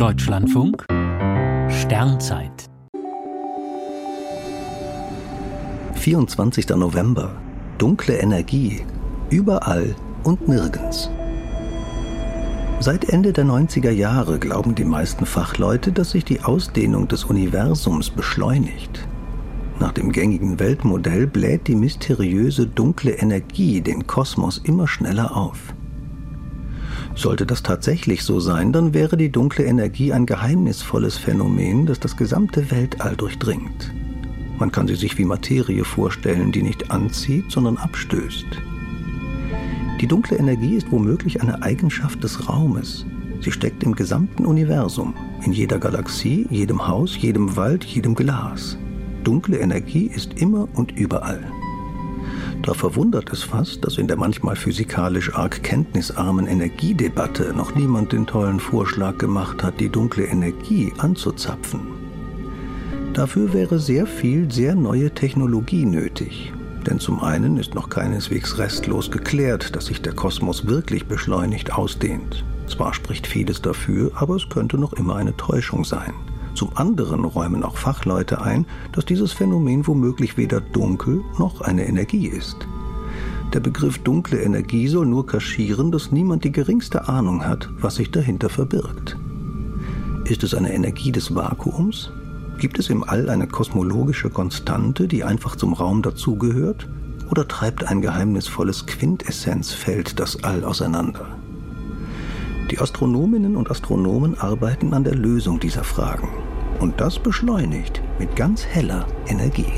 Deutschlandfunk Sternzeit 24. November. Dunkle Energie. Überall und nirgends. Seit Ende der 90er Jahre glauben die meisten Fachleute, dass sich die Ausdehnung des Universums beschleunigt. Nach dem gängigen Weltmodell bläht die mysteriöse dunkle Energie den Kosmos immer schneller auf. Sollte das tatsächlich so sein, dann wäre die dunkle Energie ein geheimnisvolles Phänomen, das das gesamte Weltall durchdringt. Man kann sie sich wie Materie vorstellen, die nicht anzieht, sondern abstößt. Die dunkle Energie ist womöglich eine Eigenschaft des Raumes. Sie steckt im gesamten Universum, in jeder Galaxie, jedem Haus, jedem Wald, jedem Glas. Dunkle Energie ist immer und überall. Da verwundert es fast, dass in der manchmal physikalisch arg kenntnisarmen Energiedebatte noch niemand den tollen Vorschlag gemacht hat, die dunkle Energie anzuzapfen. Dafür wäre sehr viel sehr neue Technologie nötig. Denn zum einen ist noch keineswegs restlos geklärt, dass sich der Kosmos wirklich beschleunigt ausdehnt. Zwar spricht vieles dafür, aber es könnte noch immer eine Täuschung sein. Zum anderen räumen auch Fachleute ein, dass dieses Phänomen womöglich weder dunkel noch eine Energie ist. Der Begriff dunkle Energie soll nur kaschieren, dass niemand die geringste Ahnung hat, was sich dahinter verbirgt. Ist es eine Energie des Vakuums? Gibt es im All eine kosmologische Konstante, die einfach zum Raum dazugehört? Oder treibt ein geheimnisvolles Quintessenzfeld das All auseinander? Die Astronominnen und Astronomen arbeiten an der Lösung dieser Fragen. Und das beschleunigt mit ganz heller Energie.